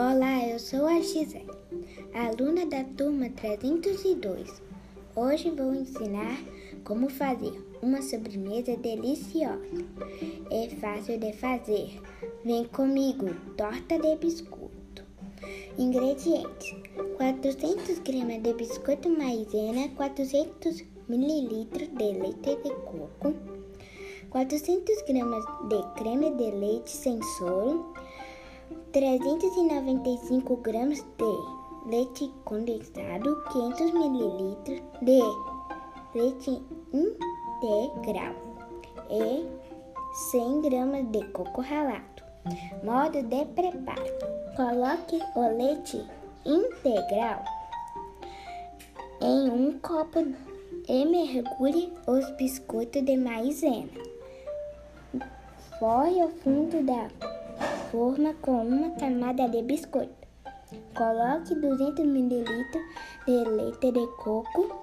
Olá, eu sou a Gisele, aluna da turma 302. Hoje vou ensinar como fazer uma sobremesa deliciosa. É fácil de fazer. Vem comigo, torta de biscoito. Ingredientes: 400 gramas de biscoito maisena, 400 mililitros de leite de coco, 400 gramas de creme de leite sem soro, 395 gramas de leite condensado, 500 mililitros de leite integral e 100 gramas de coco ralado. Modo de preparo: coloque o leite integral em um copo e mergulhe os biscoitos de maisena. Forre o fundo da forma com uma camada de biscoito. Coloque 200 ml de leite de coco,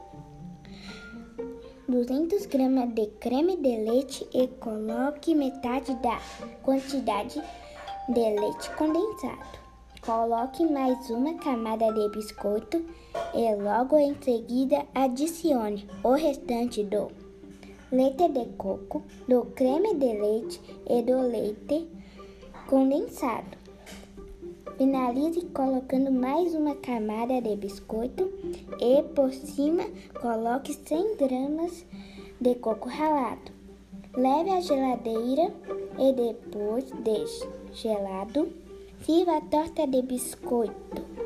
200 gramas de creme de leite e coloque metade da quantidade de leite condensado. Coloque mais uma camada de biscoito e logo em seguida adicione o restante do leite de coco, do creme de leite e do leite condensado. Finalize colocando mais uma camada de biscoito e por cima coloque 100 gramas de coco ralado. Leve à geladeira e depois deixe gelado. Sirva a torta de biscoito.